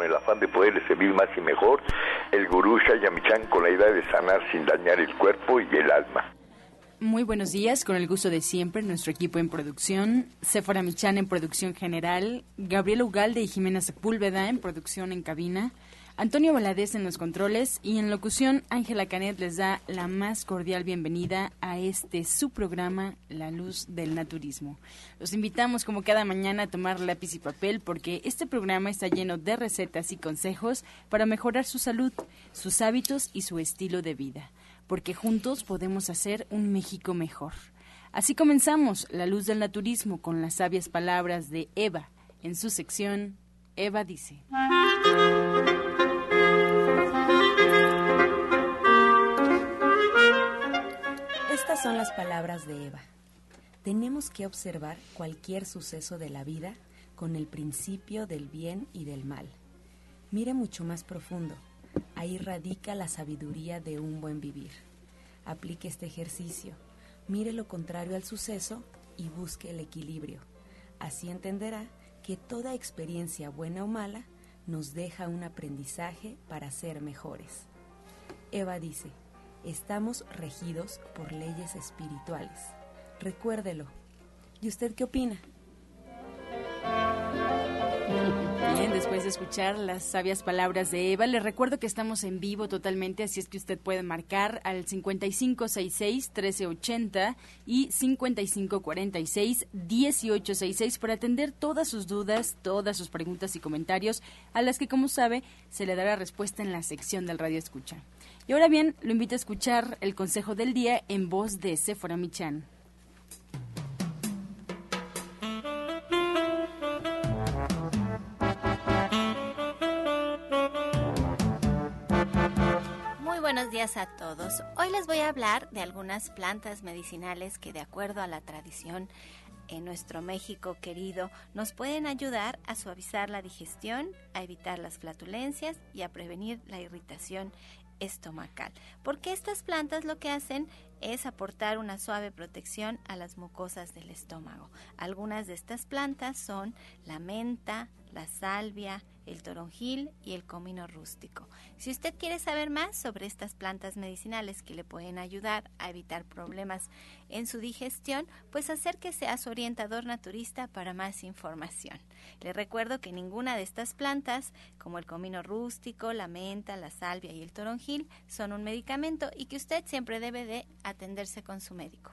con el afán de poderle servir más y mejor, el gurú Shayamichan con la idea de sanar sin dañar el cuerpo y el alma. Muy buenos días, con el gusto de siempre, nuestro equipo en producción, Sephora Michan en producción general, Gabriel Ugalde y Jimena Sepúlveda en producción en cabina, Antonio Valadez en los controles y en locución Ángela Canet les da la más cordial bienvenida a este su programa La Luz del Naturismo. Los invitamos como cada mañana a tomar lápiz y papel porque este programa está lleno de recetas y consejos para mejorar su salud, sus hábitos y su estilo de vida, porque juntos podemos hacer un México mejor. Así comenzamos La Luz del Naturismo con las sabias palabras de Eva en su sección Eva dice. Son las palabras de Eva. Tenemos que observar cualquier suceso de la vida con el principio del bien y del mal. Mire mucho más profundo. Ahí radica la sabiduría de un buen vivir. Aplique este ejercicio. Mire lo contrario al suceso y busque el equilibrio. Así entenderá que toda experiencia buena o mala nos deja un aprendizaje para ser mejores. Eva dice, estamos regidos por leyes espirituales. Recuérdelo. ¿Y usted qué opina? Bien, después de escuchar las sabias palabras de Eva, les recuerdo que estamos en vivo totalmente, así es que usted puede marcar al 5566-1380 y 5546-1866 para atender todas sus dudas, todas sus preguntas y comentarios, a las que, como sabe, se le dará respuesta en la sección del Radio Escucha. Y ahora bien, lo invito a escuchar el consejo del día en voz de Sephora Michan. Muy buenos días a todos. Hoy les voy a hablar de algunas plantas medicinales que de acuerdo a la tradición en nuestro México querido nos pueden ayudar a suavizar la digestión, a evitar las flatulencias y a prevenir la irritación estomacal. Porque estas plantas lo que hacen es aportar una suave protección a las mucosas del estómago. Algunas de estas plantas son la menta, la salvia, el toronjil y el comino rústico. Si usted quiere saber más sobre estas plantas medicinales que le pueden ayudar a evitar problemas en su digestión, pues acérquese a su orientador naturista para más información. Le recuerdo que ninguna de estas plantas, como el comino rústico, la menta, la salvia y el toronjil, son un medicamento y que usted siempre debe de atenderse con su médico.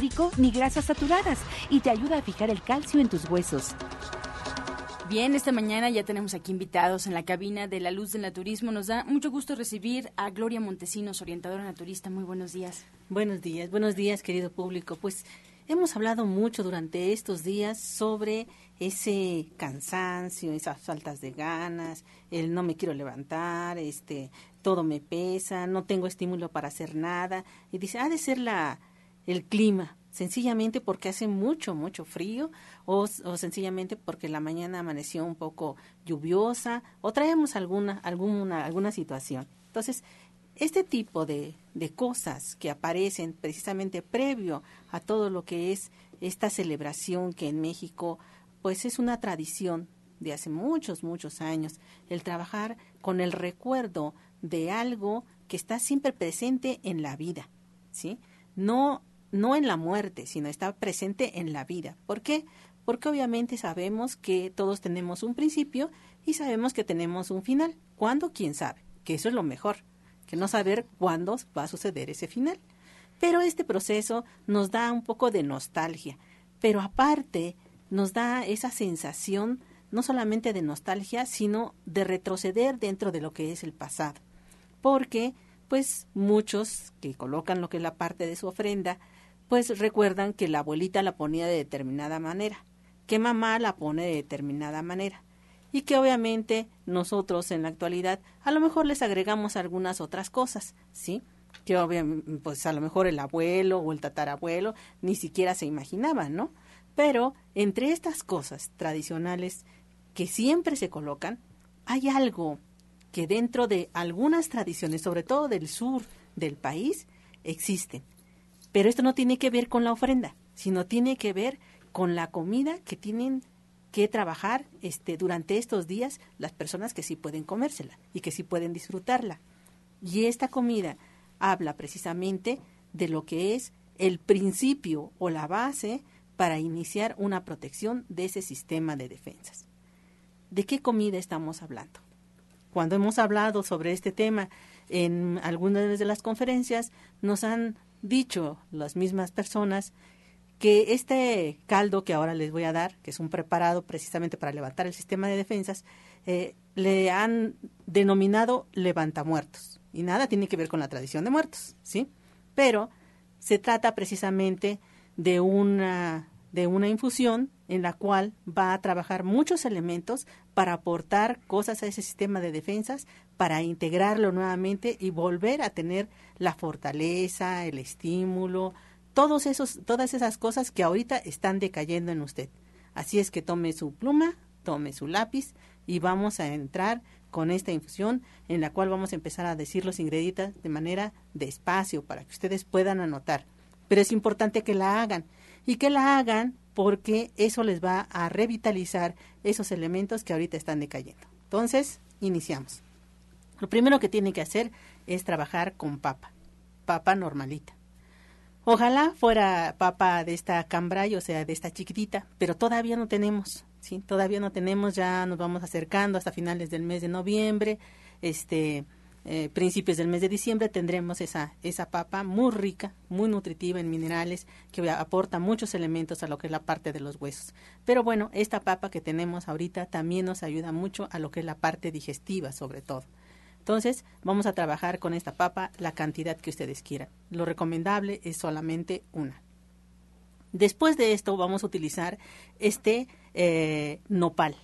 ni grasas saturadas y te ayuda a fijar el calcio en tus huesos. Bien, esta mañana ya tenemos aquí invitados en la cabina de La Luz del Naturismo. Nos da mucho gusto recibir a Gloria Montesinos, orientadora naturista. Muy buenos días. Buenos días, buenos días, querido público. Pues hemos hablado mucho durante estos días sobre ese cansancio, esas faltas de ganas, el no me quiero levantar, este, todo me pesa, no tengo estímulo para hacer nada. Y dice, ha de ser la, el clima, sencillamente porque hace mucho, mucho frío o, o, sencillamente porque la mañana amaneció un poco lluviosa o traemos alguna, alguna, alguna situación. Entonces, este tipo de, de cosas que aparecen precisamente previo a todo lo que es esta celebración que en México pues es una tradición de hace muchos, muchos años, el trabajar con el recuerdo de algo que está siempre presente en la vida, ¿sí? No no en la muerte, sino está presente en la vida. ¿Por qué? Porque obviamente sabemos que todos tenemos un principio y sabemos que tenemos un final. ¿Cuándo? ¿Quién sabe? Que eso es lo mejor, que no saber cuándo va a suceder ese final. Pero este proceso nos da un poco de nostalgia, pero aparte nos da esa sensación no solamente de nostalgia, sino de retroceder dentro de lo que es el pasado. Porque, pues, muchos que colocan lo que es la parte de su ofrenda, pues recuerdan que la abuelita la ponía de determinada manera, que mamá la pone de determinada manera y que obviamente nosotros en la actualidad a lo mejor les agregamos algunas otras cosas, ¿sí? Que obviamente, pues a lo mejor el abuelo o el tatarabuelo ni siquiera se imaginaban, ¿no? Pero entre estas cosas tradicionales que siempre se colocan, hay algo que dentro de algunas tradiciones, sobre todo del sur del país, existen. Pero esto no tiene que ver con la ofrenda, sino tiene que ver con la comida que tienen que trabajar este, durante estos días las personas que sí pueden comérsela y que sí pueden disfrutarla. Y esta comida habla precisamente de lo que es el principio o la base para iniciar una protección de ese sistema de defensas. ¿De qué comida estamos hablando? Cuando hemos hablado sobre este tema en algunas de las conferencias, nos han dicho las mismas personas que este caldo que ahora les voy a dar, que es un preparado precisamente para levantar el sistema de defensas, eh, le han denominado levantamuertos. Y nada tiene que ver con la tradición de muertos, ¿sí? Pero se trata precisamente de una, de una infusión en la cual va a trabajar muchos elementos para aportar cosas a ese sistema de defensas, para integrarlo nuevamente y volver a tener la fortaleza, el estímulo, todos esos, todas esas cosas que ahorita están decayendo en usted. Así es que tome su pluma, tome su lápiz y vamos a entrar con esta infusión en la cual vamos a empezar a decir los ingredientes de manera despacio para que ustedes puedan anotar. Pero es importante que la hagan y que la hagan porque eso les va a revitalizar esos elementos que ahorita están decayendo. Entonces, iniciamos. Lo primero que tiene que hacer es trabajar con papa, papa normalita. Ojalá fuera papa de esta cambray, o sea, de esta chiquitita, pero todavía no tenemos, ¿sí? Todavía no tenemos, ya nos vamos acercando hasta finales del mes de noviembre, este, eh, principios del mes de diciembre tendremos esa, esa papa muy rica, muy nutritiva en minerales, que aporta muchos elementos a lo que es la parte de los huesos. Pero bueno, esta papa que tenemos ahorita también nos ayuda mucho a lo que es la parte digestiva, sobre todo. Entonces, vamos a trabajar con esta papa la cantidad que ustedes quieran. Lo recomendable es solamente una. Después de esto, vamos a utilizar este eh, nopal.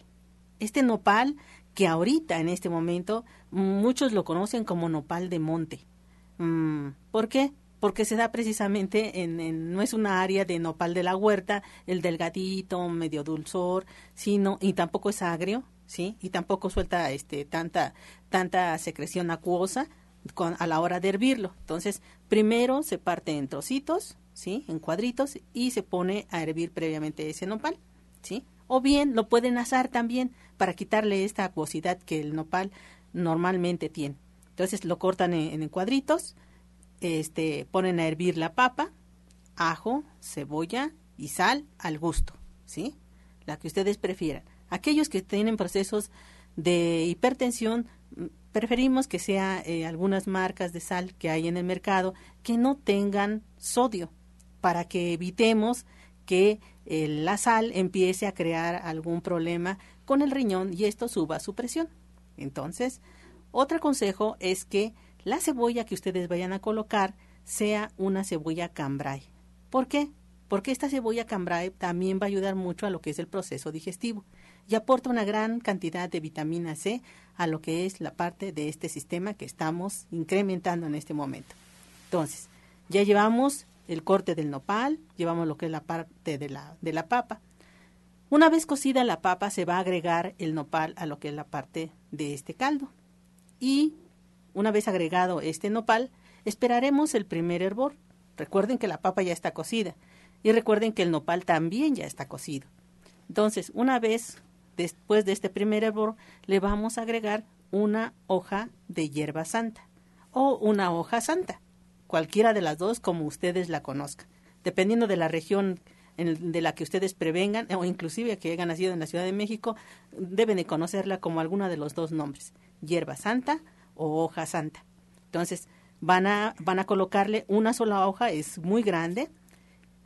Este nopal que ahorita, en este momento, muchos lo conocen como nopal de monte. Mm, ¿Por qué? Porque se da precisamente en, no es una área de nopal de la huerta, el delgadito, medio dulzor, sino, y tampoco es agrio, ¿sí? Y tampoco suelta este, tanta, tanta secreción acuosa a la hora de hervirlo. Entonces, primero se parte en trocitos, ¿sí? En cuadritos y se pone a hervir previamente ese nopal, ¿sí? O bien lo pueden asar también para quitarle esta acuosidad que el nopal normalmente tiene. Entonces lo cortan en, cuadritos, este, ponen a hervir la papa, ajo, cebolla y sal al gusto, ¿sí? La que ustedes prefieran. Aquellos que tienen procesos de hipertensión, preferimos que sea eh, algunas marcas de sal que hay en el mercado que no tengan sodio para que evitemos que la sal empiece a crear algún problema con el riñón y esto suba su presión. Entonces, otro consejo es que la cebolla que ustedes vayan a colocar sea una cebolla cambray. ¿Por qué? Porque esta cebolla cambray también va a ayudar mucho a lo que es el proceso digestivo y aporta una gran cantidad de vitamina C a lo que es la parte de este sistema que estamos incrementando en este momento. Entonces, ya llevamos el corte del nopal, llevamos lo que es la parte de la, de la papa. Una vez cocida la papa, se va a agregar el nopal a lo que es la parte de este caldo. Y una vez agregado este nopal, esperaremos el primer hervor. Recuerden que la papa ya está cocida y recuerden que el nopal también ya está cocido. Entonces, una vez Después de este primer hervor, le vamos a agregar una hoja de hierba santa o una hoja santa, cualquiera de las dos como ustedes la conozcan, dependiendo de la región de la que ustedes prevengan o inclusive que hayan nacido en la Ciudad de México, deben de conocerla como alguna de los dos nombres, hierba santa o hoja santa. Entonces, van a, van a colocarle una sola hoja, es muy grande,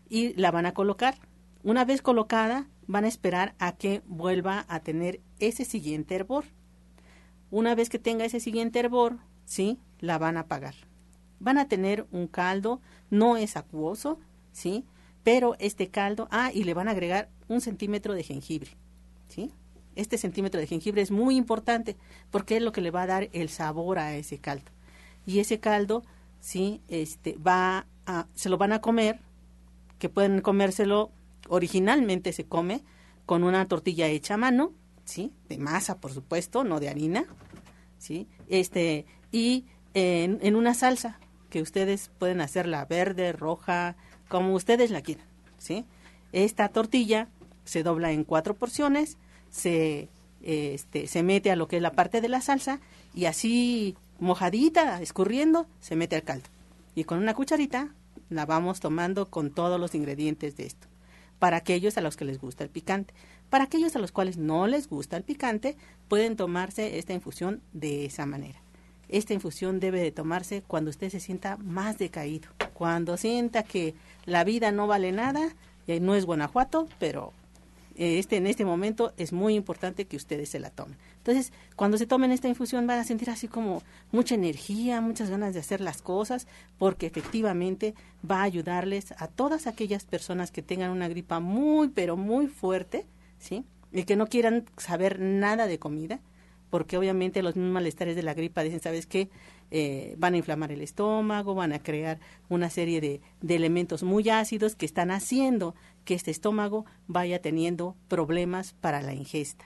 y la van a colocar. Una vez colocada, van a esperar a que vuelva a tener ese siguiente hervor. Una vez que tenga ese siguiente hervor, ¿sí? La van a apagar. Van a tener un caldo, no es acuoso, ¿sí? Pero este caldo, ah, y le van a agregar un centímetro de jengibre, ¿sí? Este centímetro de jengibre es muy importante porque es lo que le va a dar el sabor a ese caldo. Y ese caldo, ¿sí? Este, va a, se lo van a comer, que pueden comérselo, originalmente se come con una tortilla hecha a mano, ¿sí? De masa, por supuesto, no de harina, ¿sí? Este, y en, en una salsa que ustedes pueden hacerla verde, roja, como ustedes la quieran, ¿sí? Esta tortilla se dobla en cuatro porciones, se, este, se mete a lo que es la parte de la salsa y así mojadita, escurriendo, se mete al caldo. Y con una cucharita la vamos tomando con todos los ingredientes de esto. Para aquellos a los que les gusta el picante. Para aquellos a los cuales no les gusta el picante, pueden tomarse esta infusión de esa manera. Esta infusión debe de tomarse cuando usted se sienta más decaído, cuando sienta que la vida no vale nada, y no es Guanajuato, pero eh, este, en este momento es muy importante que ustedes se la tomen. Entonces, cuando se tomen esta infusión van a sentir así como mucha energía, muchas ganas de hacer las cosas, porque efectivamente va a ayudarles a todas aquellas personas que tengan una gripa muy, pero muy fuerte, ¿sí? Y que no quieran saber nada de comida, porque obviamente los mismos malestares de la gripa dicen, ¿sabes qué? Eh, van a inflamar el estómago, van a crear una serie de, de, elementos muy ácidos que están haciendo que este estómago vaya teniendo problemas para la ingesta.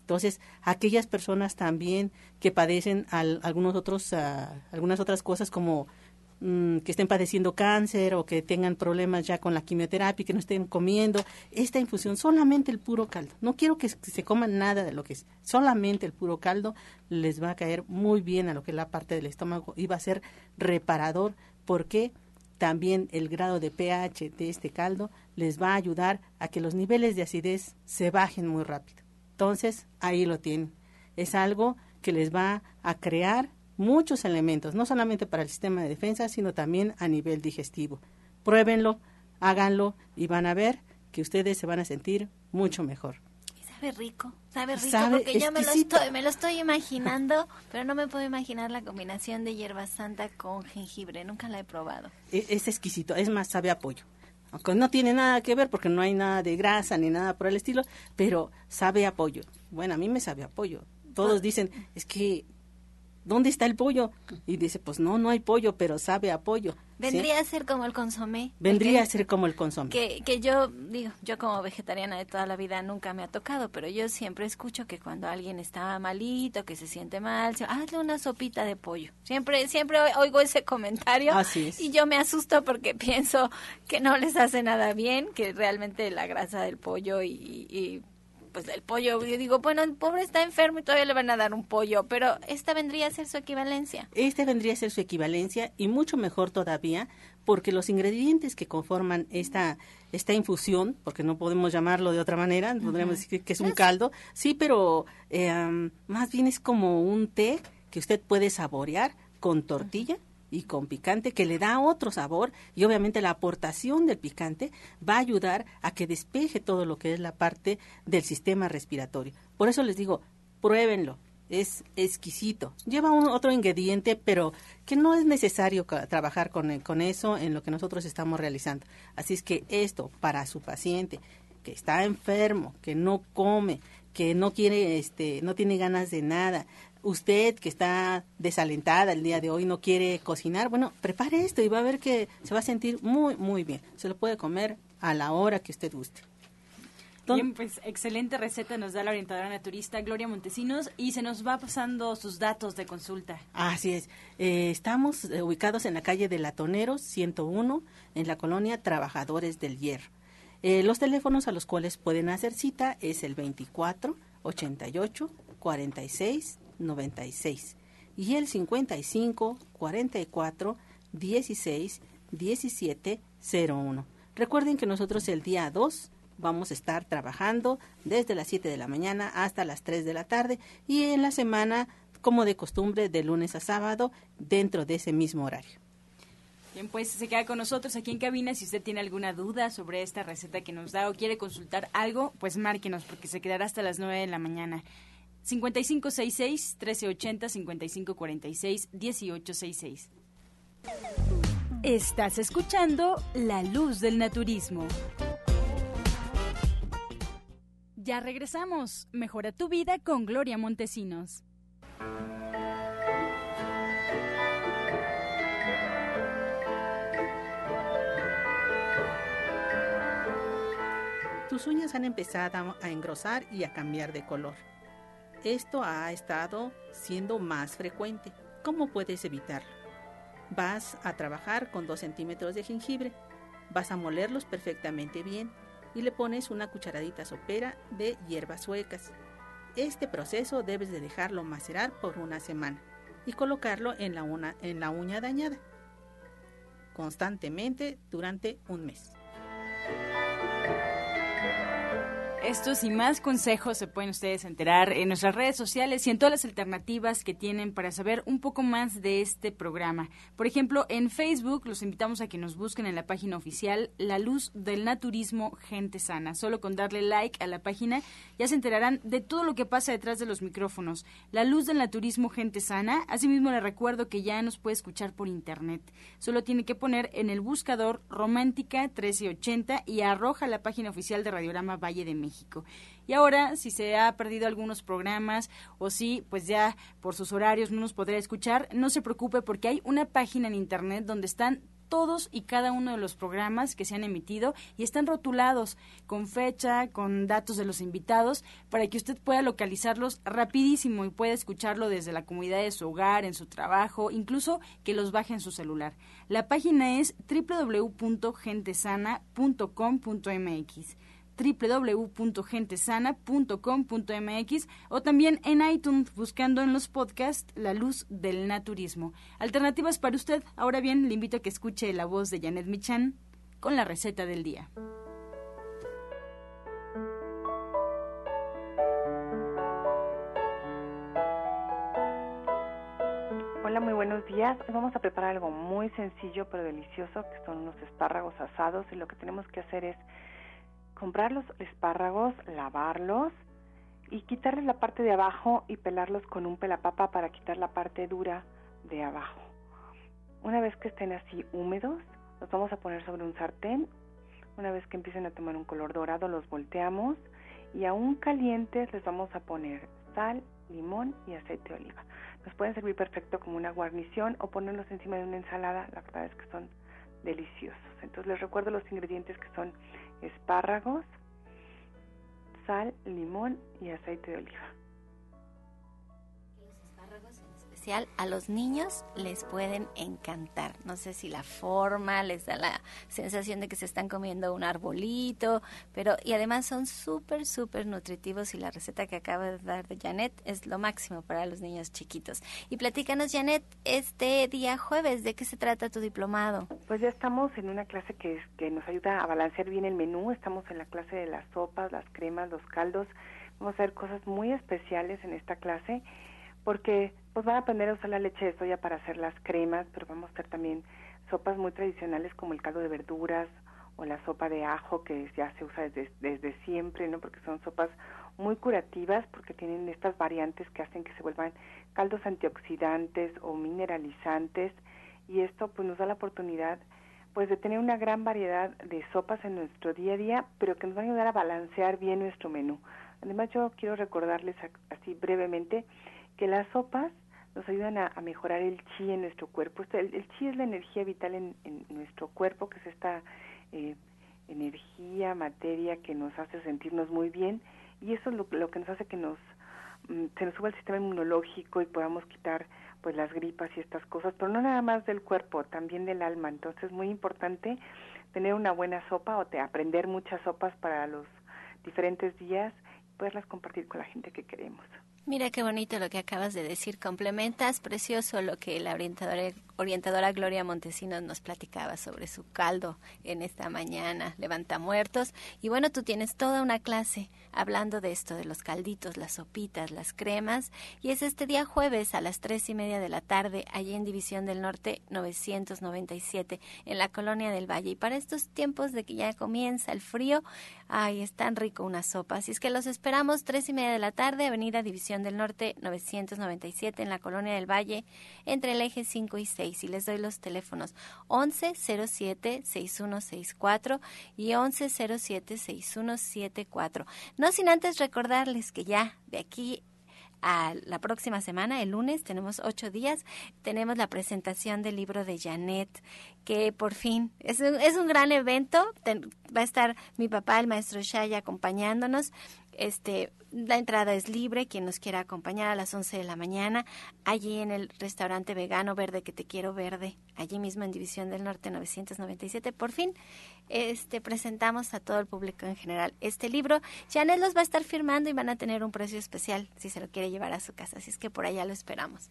Entonces, aquellas personas también que padecen al, algunos otros, uh, algunas otras cosas como Mm, que estén padeciendo cáncer o que tengan problemas ya con la quimioterapia, que no estén comiendo, esta infusión, solamente el puro caldo. No quiero que se coman nada de lo que es, solamente el puro caldo les va a caer muy bien a lo que es la parte del estómago y va a ser reparador porque también el grado de pH de este caldo les va a ayudar a que los niveles de acidez se bajen muy rápido. Entonces, ahí lo tienen. Es algo que les va a crear muchos elementos, no solamente para el sistema de defensa, sino también a nivel digestivo. Pruébenlo, háganlo y van a ver que ustedes se van a sentir mucho mejor. sabe rico, sabe rico, porque yo me lo, estoy, me lo estoy imaginando, pero no me puedo imaginar la combinación de hierba santa con jengibre, nunca la he probado. Es, es exquisito, es más, sabe a pollo. Aunque no tiene nada que ver porque no hay nada de grasa ni nada por el estilo, pero sabe a pollo. Bueno, a mí me sabe a pollo. Todos dicen, es que ¿dónde está el pollo? Y dice, pues no, no hay pollo, pero sabe a pollo. Vendría a ser como el consomé. Vendría a ser como el consomé. Que, que yo, digo, yo como vegetariana de toda la vida nunca me ha tocado, pero yo siempre escucho que cuando alguien está malito, que se siente mal, se, hazle una sopita de pollo. Siempre, siempre oigo ese comentario. Así es. Y yo me asusto porque pienso que no les hace nada bien, que realmente la grasa del pollo y, y pues el pollo, yo digo, bueno, el pobre está enfermo y todavía le van a dar un pollo, pero esta vendría a ser su equivalencia. Esta vendría a ser su equivalencia y mucho mejor todavía porque los ingredientes que conforman esta esta infusión, porque no podemos llamarlo de otra manera, podríamos decir que es un caldo, sí, pero eh, más bien es como un té que usted puede saborear con tortilla y con picante que le da otro sabor y obviamente la aportación del picante va a ayudar a que despeje todo lo que es la parte del sistema respiratorio. Por eso les digo, pruébenlo, es exquisito. Lleva un otro ingrediente, pero que no es necesario trabajar con, con eso en lo que nosotros estamos realizando. Así es que esto para su paciente que está enfermo, que no come, que no quiere, este, no tiene ganas de nada, usted que está desalentada el día de hoy, no quiere cocinar, bueno, prepare esto y va a ver que se va a sentir muy, muy bien. Se lo puede comer a la hora que usted guste. Bien, pues excelente receta nos da la orientadora naturista Gloria Montesinos y se nos va pasando sus datos de consulta. Así es. Eh, estamos eh, ubicados en la calle de Latoneros 101, en la colonia Trabajadores del Hierro. Eh, los teléfonos a los cuales pueden hacer cita es el 24 88 46 96 y el 55 44 16 17 01. Recuerden que nosotros el día 2 vamos a estar trabajando desde las 7 de la mañana hasta las 3 de la tarde y en la semana, como de costumbre, de lunes a sábado, dentro de ese mismo horario. Bien, pues se queda con nosotros aquí en cabina. Si usted tiene alguna duda sobre esta receta que nos da o quiere consultar algo, pues márquenos porque se quedará hasta las 9 de la mañana. 5566-1380-5546-1866. Estás escuchando La Luz del Naturismo. Ya regresamos. Mejora tu vida con Gloria Montesinos. Tus uñas han empezado a engrosar y a cambiar de color. Esto ha estado siendo más frecuente. ¿Cómo puedes evitarlo? Vas a trabajar con 2 centímetros de jengibre. Vas a molerlos perfectamente bien y le pones una cucharadita sopera de hierbas suecas. Este proceso debes de dejarlo macerar por una semana y colocarlo en la, en la uña dañada constantemente durante un mes. Estos y más consejos se pueden ustedes enterar en nuestras redes sociales y en todas las alternativas que tienen para saber un poco más de este programa. Por ejemplo, en Facebook los invitamos a que nos busquen en la página oficial La Luz del Naturismo Gente Sana. Solo con darle like a la página ya se enterarán de todo lo que pasa detrás de los micrófonos. La Luz del Naturismo Gente Sana. Asimismo le recuerdo que ya nos puede escuchar por internet. Solo tiene que poner en el buscador Romántica 1380 y arroja la página oficial de Radiorama Valle de México. Y ahora, si se ha perdido algunos programas o si, pues ya por sus horarios no nos podrá escuchar, no se preocupe porque hay una página en internet donde están todos y cada uno de los programas que se han emitido y están rotulados con fecha, con datos de los invitados, para que usted pueda localizarlos rapidísimo y pueda escucharlo desde la comunidad de su hogar, en su trabajo, incluso que los baje en su celular. La página es www.gentesana.com.mx www.gentesana.com.mx o también en iTunes buscando en los podcasts La Luz del Naturismo. Alternativas para usted. Ahora bien, le invito a que escuche la voz de Janet Michan con la receta del día. Hola, muy buenos días. Hoy vamos a preparar algo muy sencillo pero delicioso, que son unos espárragos asados y lo que tenemos que hacer es comprar los espárragos, lavarlos y quitarles la parte de abajo y pelarlos con un pelapapa para quitar la parte dura de abajo. Una vez que estén así húmedos, los vamos a poner sobre un sartén. Una vez que empiecen a tomar un color dorado, los volteamos y aún calientes les vamos a poner sal, limón y aceite de oliva. Nos pueden servir perfecto como una guarnición o ponerlos encima de una ensalada. La verdad es que son deliciosos. Entonces les recuerdo los ingredientes que son espárragos, sal, limón y aceite de oliva. A los niños les pueden encantar. No sé si la forma les da la sensación de que se están comiendo un arbolito, pero y además son súper, súper nutritivos y la receta que acaba de dar de Janet es lo máximo para los niños chiquitos. Y platícanos, Janet, este día jueves, ¿de qué se trata tu diplomado? Pues ya estamos en una clase que, que nos ayuda a balancear bien el menú. Estamos en la clase de las sopas, las cremas, los caldos. Vamos a hacer cosas muy especiales en esta clase porque pues van a aprender a usar la leche de soya para hacer las cremas, pero vamos a hacer también sopas muy tradicionales como el caldo de verduras o la sopa de ajo que ya se usa desde, desde siempre, ¿no? Porque son sopas muy curativas porque tienen estas variantes que hacen que se vuelvan caldos antioxidantes o mineralizantes y esto pues nos da la oportunidad pues de tener una gran variedad de sopas en nuestro día a día, pero que nos van a ayudar a balancear bien nuestro menú. Además yo quiero recordarles así brevemente que las sopas nos ayudan a, mejorar el chi en nuestro cuerpo. El, chi es la energía vital en, nuestro cuerpo, que es esta eh, energía, materia que nos hace sentirnos muy bien y eso es lo, que nos hace que nos mm, se nos suba el sistema inmunológico y podamos quitar pues las gripas y estas cosas, pero no nada más del cuerpo, también del alma. Entonces es muy importante tener una buena sopa o te, aprender muchas sopas para los diferentes días y poderlas compartir con la gente que queremos. Mira qué bonito lo que acabas de decir. Complementas precioso lo que la orientadora, orientadora Gloria Montesinos nos platicaba sobre su caldo en esta mañana, levanta muertos. Y bueno, tú tienes toda una clase hablando de esto, de los calditos, las sopitas, las cremas. Y es este día jueves a las tres y media de la tarde, allí en División del Norte 997, en la Colonia del Valle. Y para estos tiempos de que ya comienza el frío, ay, es tan rico una sopa. Así es que los esperamos tres y media de la tarde, Avenida División del Norte 997 en la Colonia del Valle entre el eje 5 y 6 y les doy los teléfonos 1107 6164 y 1107 6174. No sin antes recordarles que ya de aquí a la próxima semana, el lunes, tenemos ocho días, tenemos la presentación del libro de Janet, que por fin es un, es un gran evento. va a estar mi papá, el maestro Shaya, acompañándonos. Este, la entrada es libre, quien nos quiera acompañar a las 11 de la mañana, allí en el restaurante vegano Verde que te quiero verde, allí mismo en División del Norte 997. Por fin, este presentamos a todo el público en general este libro. Janet los va a estar firmando y van a tener un precio especial si se lo quiere llevar a su casa, así es que por allá lo esperamos.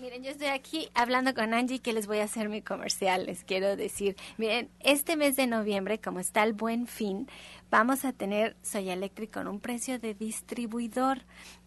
Miren, yo estoy aquí hablando con Angie que les voy a hacer mi comercial. Les quiero decir, miren, este mes de noviembre, como está el buen fin, vamos a tener Soya Electric con un precio de distribuidor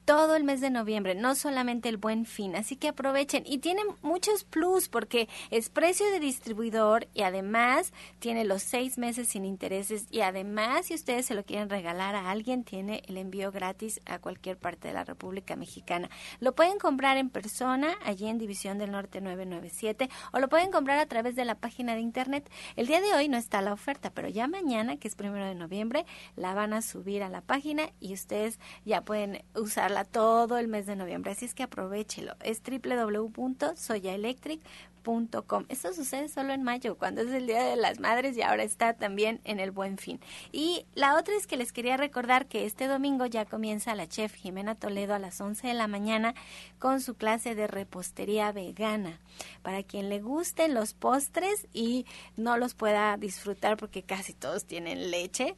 todo el mes de noviembre, no solamente el buen fin. Así que aprovechen. Y tiene muchos plus porque es precio de distribuidor y además tiene los seis meses sin intereses. Y además, si ustedes se lo quieren regalar a alguien, tiene el envío gratis a cualquier parte de la República Mexicana. Lo pueden comprar en persona, allí en División del Norte 997, o lo pueden comprar a través de la página de internet. El día de hoy no está la oferta, pero ya mañana, que es primero de noviembre, la van a subir a la página y ustedes ya pueden usarla todo el mes de noviembre. Así es que aprovechelo. Es www.soyaelectric.com. Esto sucede solo en mayo, cuando es el Día de las Madres y ahora está también en el Buen Fin. Y la otra es que les quería recordar que este domingo ya comienza la chef Jimena Toledo a las 11 de la mañana con su clase de repostería vegana. Para quien le gusten los postres y no los pueda disfrutar porque casi todos tienen leche,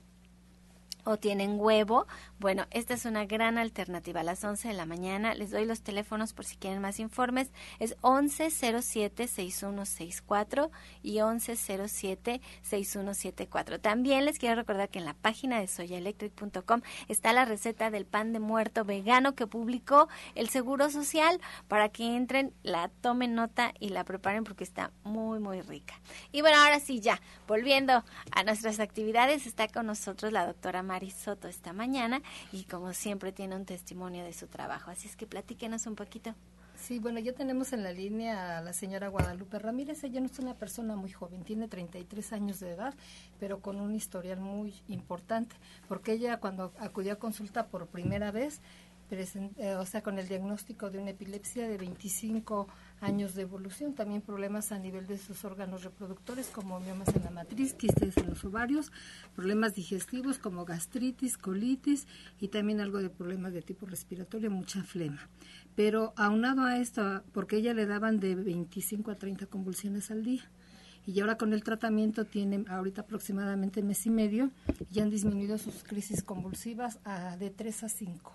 o tienen huevo, bueno, esta es una gran alternativa. A las 11 de la mañana les doy los teléfonos por si quieren más informes. Es 1107-6164 y 1107-6174. También les quiero recordar que en la página de soyaelectric.com está la receta del pan de muerto vegano que publicó el Seguro Social para que entren, la tomen nota y la preparen porque está muy, muy rica. Y bueno, ahora sí, ya, volviendo a nuestras actividades, está con nosotros la doctora Mari Soto esta mañana y como siempre tiene un testimonio de su trabajo. Así es que platíquenos un poquito. Sí, bueno, ya tenemos en la línea a la señora Guadalupe Ramírez. Ella no es una persona muy joven, tiene 33 años de edad, pero con un historial muy importante, porque ella cuando acudió a consulta por primera vez, eh, o sea, con el diagnóstico de una epilepsia de 25 años de evolución, también problemas a nivel de sus órganos reproductores como miomas en la matriz, quistes en los ovarios, problemas digestivos como gastritis, colitis y también algo de problemas de tipo respiratorio, mucha flema. Pero aunado a esto, porque ella le daban de 25 a 30 convulsiones al día y ahora con el tratamiento tiene ahorita aproximadamente mes y medio y han disminuido sus crisis convulsivas a de 3 a 5.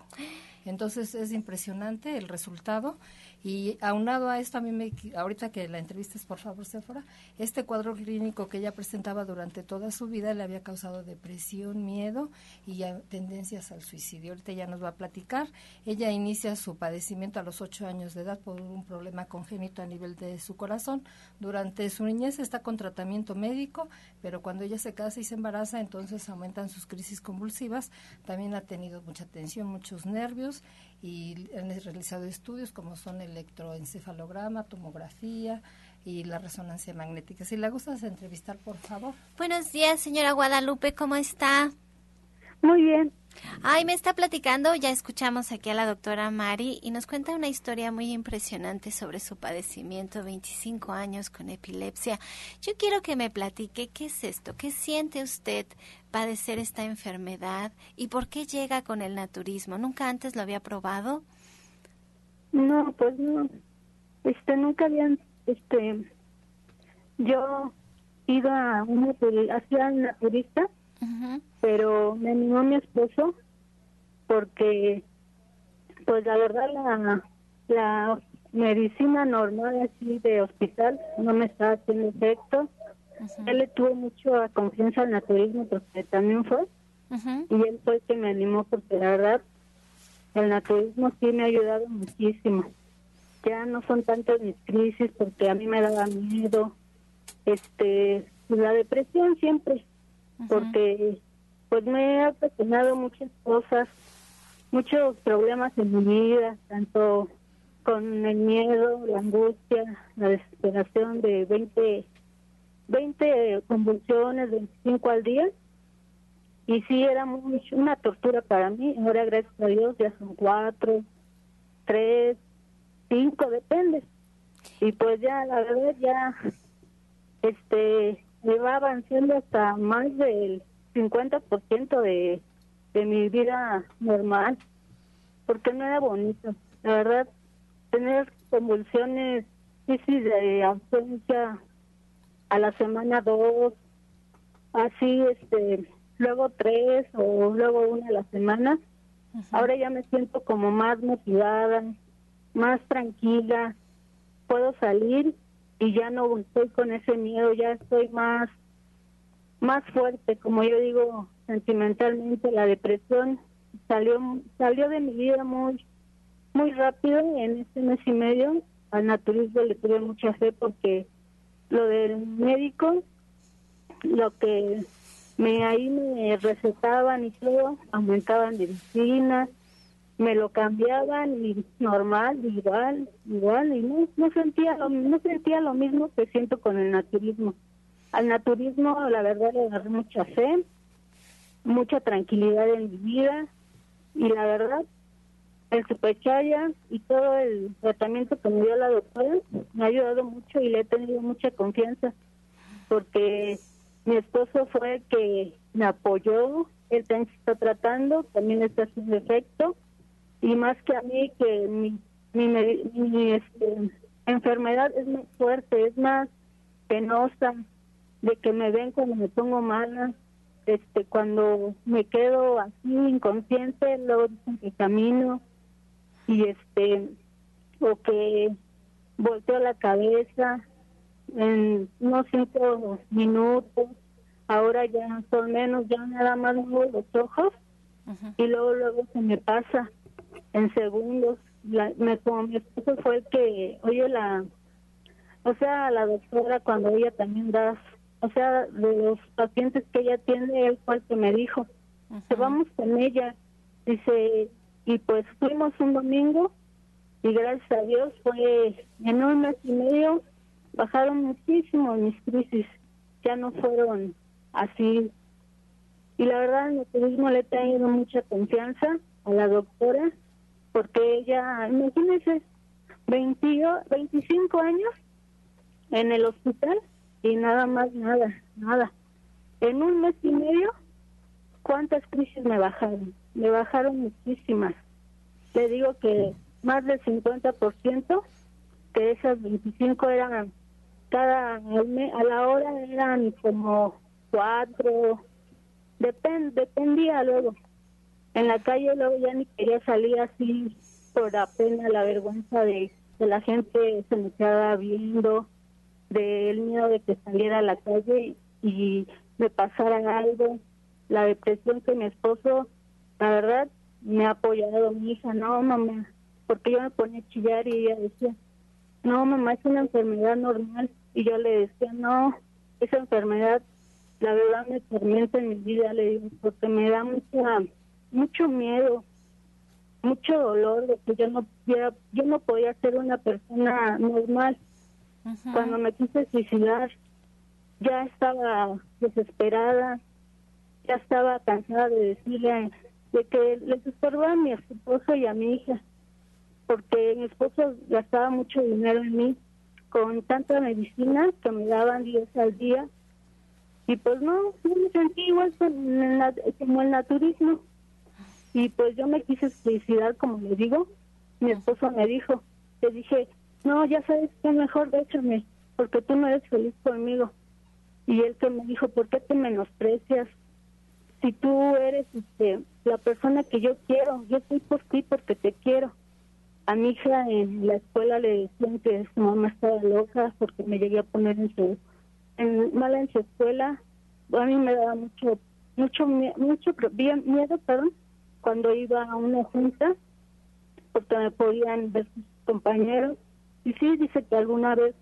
Entonces es impresionante el resultado y aunado a esto, a mí me, ahorita que la entrevistas, por favor, Sephora, este cuadro clínico que ella presentaba durante toda su vida le había causado depresión, miedo y tendencias al suicidio. Ahorita ya nos va a platicar. Ella inicia su padecimiento a los ocho años de edad por un problema congénito a nivel de su corazón. Durante su niñez está con tratamiento médico, pero cuando ella se casa y se embaraza, entonces aumentan sus crisis convulsivas. También ha tenido mucha tensión, muchos nervios y han realizado estudios como son electroencefalograma, tomografía y la resonancia magnética. Si le gustas entrevistar, por favor. Buenos días, señora Guadalupe, ¿cómo está? Muy bien. Ay, me está platicando, ya escuchamos aquí a la doctora Mari y nos cuenta una historia muy impresionante sobre su padecimiento, 25 años con epilepsia. Yo quiero que me platique qué es esto, qué siente usted padecer esta enfermedad y por qué llega con el naturismo. ¿Nunca antes lo había probado? No, pues no. Este, nunca habían, este, yo iba a un hacía naturista pero me animó mi esposo porque pues la verdad la, la medicina normal así de hospital no me está haciendo efecto él le tuvo mucho confianza al naturismo porque también fue. Y él fue el que me animó porque la verdad el naturismo sí me ha ayudado muchísimo. Ya no son tantas mis crisis porque a mí me daba miedo este la depresión siempre porque pues me ha ocasionado muchas cosas, muchos problemas en mi vida, tanto con el miedo, la angustia, la desesperación de 20, 20 convulsiones, 25 al día. Y sí, era muy, una tortura para mí. Ahora, gracias a Dios, ya son cuatro, tres, cinco, depende. Y pues ya, la verdad, ya, este, me va avanzando hasta más del 50% de, de mi vida normal, porque no era bonito. La verdad, tener convulsiones, crisis de ausencia a la semana dos, así, este, luego tres o luego una a la semana. Ahora ya me siento como más motivada, más tranquila, puedo salir y ya no estoy con ese miedo, ya estoy más más fuerte, como yo digo sentimentalmente, la depresión salió salió de mi vida muy muy rápido en este mes y medio. Al naturismo le tuve mucha fe porque lo del médico, lo que me ahí me recetaban y todo, aumentaban medicinas, me lo cambiaban y normal, igual, igual y no no sentía lo, no sentía lo mismo que siento con el naturismo. Al naturismo la verdad le agarré mucha fe, mucha tranquilidad en mi vida y la verdad el superchaya y todo el tratamiento que me dio la doctora me ha ayudado mucho y le he tenido mucha confianza porque mi esposo fue el que me apoyó, él también se está tratando, también está haciendo efecto y más que a mí que mi, mi, este, enfermedad es más fuerte, es más penosa, de que me ven cuando me pongo mala, este, cuando me quedo así inconsciente, luego dicen que camino y este, o que volteo la cabeza en unos cinco minutos, ahora ya son menos, ya nada más muevo los ojos y luego luego se me pasa en segundos. La, me, como mi esposo fue el que, oye, la, o sea, la doctora cuando ella también da, o sea, de los pacientes que ella tiene, él fue el que me dijo, que vamos con ella, dice, y pues fuimos un domingo y gracias a Dios fue en un mes y medio bajaron muchísimo mis crisis, ya no fueron así. Y la verdad, en el turismo le he tenido mucha confianza a la doctora porque ella, imagínense, 20, 25 años en el hospital y nada más, nada, nada. En un mes y medio, ¿cuántas crisis me bajaron? Me bajaron muchísimas. Le digo que más del 50%, que esas 25 eran cada a la hora eran como cuatro, depend, dependía luego en la calle luego ya ni quería salir así por la pena, la vergüenza de que la gente se me quedaba viendo, del miedo de que saliera a la calle y me pasara algo, la depresión que mi esposo, la verdad, me ha apoyado mi hija, no mamá, porque yo me ponía a chillar y ella decía, no mamá, es una enfermedad normal, y yo le decía, no, esa enfermedad, la verdad me tormenta en mi vida, le digo, porque me da mucha mucho miedo, mucho dolor de que yo no pudiera, yo no podía ser una persona normal. Cuando me quise suicidar, ya estaba desesperada, ya estaba cansada de decirle de que les estorbaba a mi esposo y a mi hija, porque mi esposo gastaba mucho dinero en mí con tanta medicina que me daban 10 al día. Y pues no, no me sentí igual como el naturismo. Y pues yo me quise suicidar, como le digo. Mi esposo me dijo, le dije, no, ya sabes que mejor déjame, porque tú no eres feliz conmigo. Y él que me dijo, ¿por qué te menosprecias? Si tú eres este, la persona que yo quiero, yo estoy por ti porque te quiero. A mi hija en la escuela le decían que su mamá estaba loca porque me llegué a poner en su en, mala en su escuela. A mí me daba mucho mucho mucho miedo, perdón, cuando iba a una junta porque me podían ver sus compañeros. Y sí, dice que alguna vez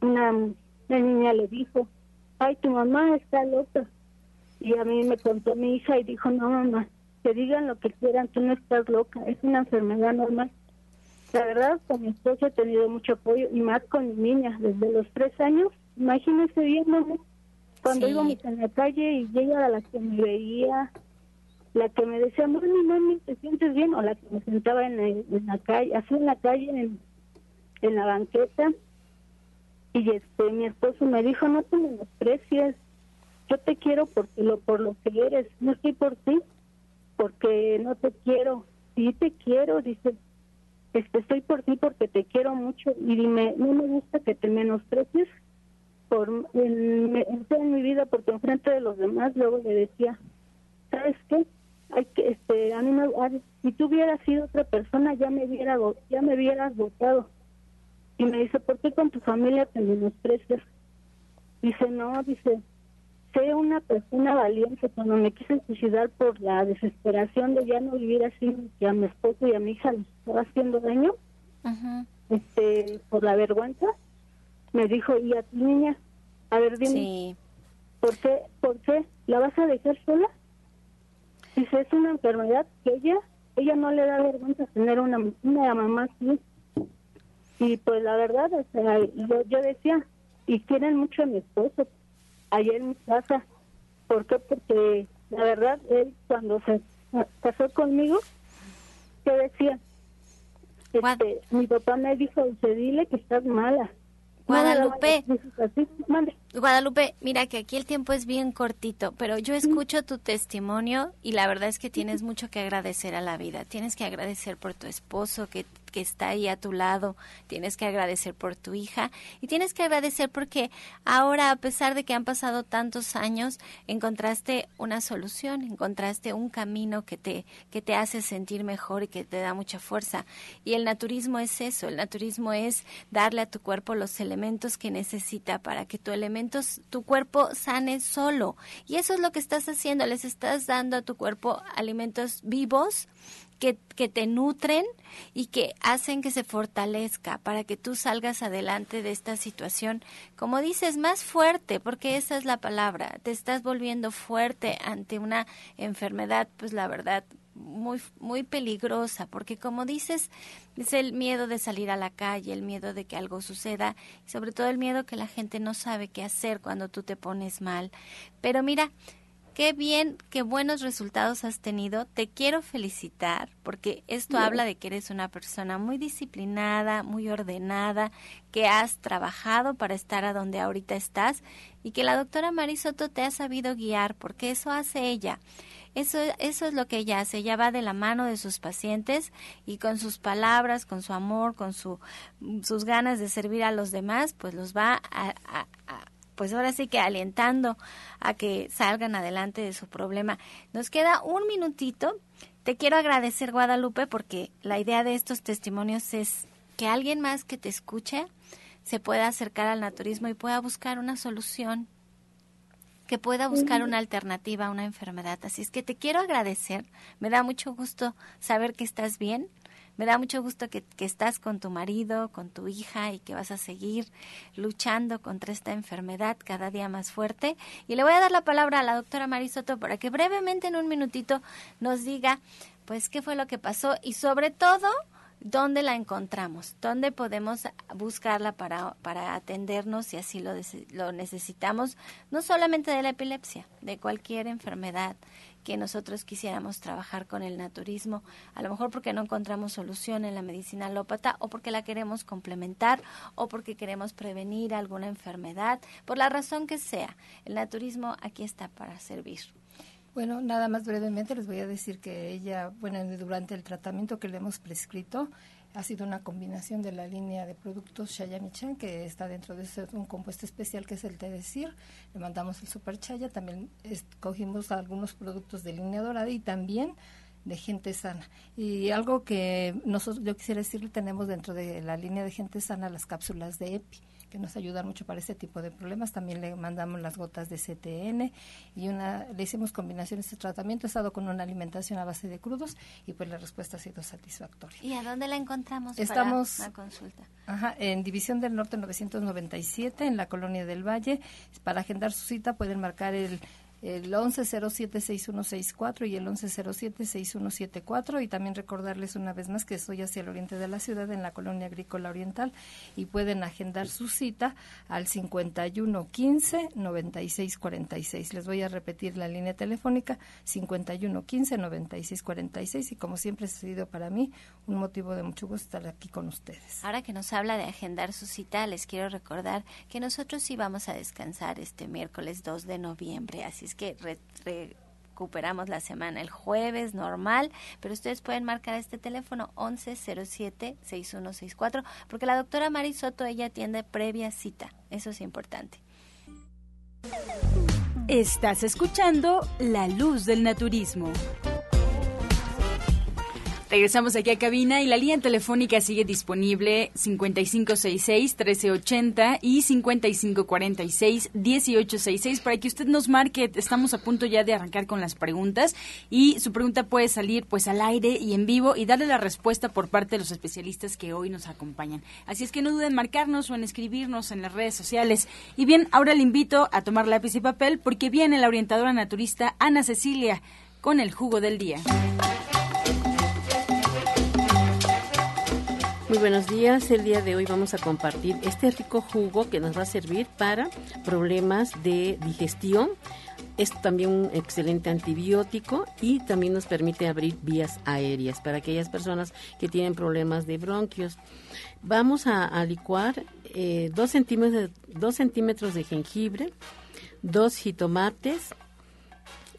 una, una niña le dijo, ay, tu mamá está loca. Y a mí me contó mi hija y dijo, no, mamá, que digan lo que quieran, tú no estás loca, es una enfermedad normal. La verdad, con mi esposo he tenido mucho apoyo y más con mi niña, desde los tres años. Imagínense viéndome cuando íbamos en la calle y ella era la que me veía, la que me decía, mami, mami, ¿te sientes bien? O la que me sentaba en, la calle, así en la calle, en, en la banqueta. Y este, mi esposo me dijo, no te menosprecies, yo te quiero porque lo, por lo que eres, no estoy por ti, porque no te quiero, sí te quiero, dice, este, estoy por ti porque te quiero mucho y dime, no me gusta que te menosprecies por en, en, mi vida porque enfrente de los demás luego le decía, ¿sabes qué? Hay que, este, a mí me, si tú hubieras sido otra persona ya me hubiera, ya me hubieras votado. Y me dice, ¿por qué con tu familia te menosprecias? Dice, no, dice, sé una persona valiente cuando me quise suicidar por la desesperación de ya no vivir así, que a mi esposo y a mi hija les estaba haciendo daño, este, por la vergüenza, me dijo, ¿y a tu niña? A ver, dime, ¿por, qué, ¿por qué? ¿La vas a dejar sola? Dice, es una enfermedad que ella, ella no le da vergüenza tener una, una mamá así. Y pues la verdad, o sea, yo, yo decía, y quieren mucho a mi esposo, allá en mi casa. ¿Por qué? Porque la verdad, él cuando se casó conmigo, ¿qué decía? Este, mi papá me dijo, dile que estás mala. Guadalupe, Guadalupe, mira que aquí el tiempo es bien cortito, pero yo escucho tu testimonio y la verdad es que tienes mucho que agradecer a la vida. Tienes que agradecer por tu esposo que que está ahí a tu lado, tienes que agradecer por tu hija y tienes que agradecer porque ahora, a pesar de que han pasado tantos años, encontraste una solución, encontraste un camino que te, que te hace sentir mejor y que te da mucha fuerza. Y el naturismo es eso, el naturismo es darle a tu cuerpo los elementos que necesita para que tu elementos, tu cuerpo sane solo. Y eso es lo que estás haciendo, les estás dando a tu cuerpo alimentos vivos que, te nutren y que hacen que se fortalezca para que tú salgas adelante de esta situación, como dices, más fuerte, porque esa es la palabra, te estás volviendo fuerte ante una enfermedad, pues la verdad, muy, muy peligrosa, porque como dices, es el miedo de salir a la calle, el miedo de que algo suceda, y sobre todo el miedo que la gente no sabe qué hacer cuando tú te pones mal. Pero mira, Qué bien, qué buenos resultados has tenido. Te quiero felicitar porque esto habla de que eres una persona muy disciplinada, muy ordenada, que has trabajado para estar a donde ahorita estás y que la doctora Marisoto te ha sabido guiar porque eso hace ella. Eso, eso es lo que ella hace. Ella va de la mano de sus pacientes y con sus palabras, con su amor, con su, sus ganas de servir a los demás, pues los va a pues ahora sí que alientando a que salgan adelante de su problema. Nos queda un minutito. Te quiero agradecer, Guadalupe, porque la idea de estos testimonios es que alguien más que te escuche se pueda acercar al naturismo y pueda buscar una solución, que pueda buscar una alternativa a una enfermedad. Así es que te quiero agradecer. Me da mucho gusto saber que estás bien me da mucho gusto que, estás con tu marido, con tu hija y que vas a seguir luchando contra esta enfermedad cada día más fuerte. Y le voy a dar la palabra a la doctora Marisoto para que brevemente en un minutito nos diga pues qué fue lo que pasó y sobre todo ¿Dónde la encontramos? ¿Dónde podemos buscarla para, para atendernos si así lo, lo necesitamos? No solamente de la epilepsia, de cualquier enfermedad que nosotros quisiéramos trabajar con el naturismo, a lo mejor porque no encontramos solución en la medicina alópata o porque la queremos complementar o porque queremos prevenir alguna enfermedad, por la razón que sea. El naturismo aquí está para servir. Bueno, nada más brevemente les voy a decir que ella, bueno, durante el tratamiento que le hemos prescrito, ha sido una combinación de la línea de productos Shayamichan, que está dentro de un compuesto especial que es el Tedesir. Le mandamos el Super Chaya, también escogimos algunos productos de línea dorada y también de gente sana. Y algo que nosotros, yo quisiera decirle, tenemos dentro de la línea de gente sana las cápsulas de EPI que nos ayudan mucho para ese tipo de problemas. También le mandamos las gotas de CTN y una le hicimos combinaciones de tratamiento. He estado con una alimentación a base de crudos y pues la respuesta ha sido satisfactoria. ¿Y a dónde la encontramos Estamos, para la consulta? Ajá, en División del Norte 997, en la Colonia del Valle. Para agendar su cita pueden marcar el el 1107-6164 y el 1107-6174 y también recordarles una vez más que estoy hacia el oriente de la ciudad en la colonia agrícola oriental y pueden agendar su cita al 5115-9646. Les voy a repetir la línea telefónica 5115-9646 y como siempre ha sido para mí un motivo de mucho gusto estar aquí con ustedes. Ahora que nos habla de agendar su cita, les quiero recordar que nosotros sí vamos a descansar este miércoles 2 de noviembre, así que recuperamos la semana el jueves normal, pero ustedes pueden marcar este teléfono 1107-6164 porque la doctora Mari Soto ella atiende previa cita, eso es importante. Estás escuchando La Luz del Naturismo. Regresamos aquí a cabina y la línea telefónica sigue disponible 5566-1380 y 5546-1866 para que usted nos marque. Estamos a punto ya de arrancar con las preguntas y su pregunta puede salir pues al aire y en vivo y darle la respuesta por parte de los especialistas que hoy nos acompañan. Así es que no duden en marcarnos o en escribirnos en las redes sociales. Y bien, ahora le invito a tomar lápiz y papel porque viene la orientadora naturista Ana Cecilia con el jugo del día. Muy buenos días. El día de hoy vamos a compartir este rico jugo que nos va a servir para problemas de digestión. Es también un excelente antibiótico y también nos permite abrir vías aéreas para aquellas personas que tienen problemas de bronquios. Vamos a, licuar eh, dos, centímetros, de jengibre, dos jitomates,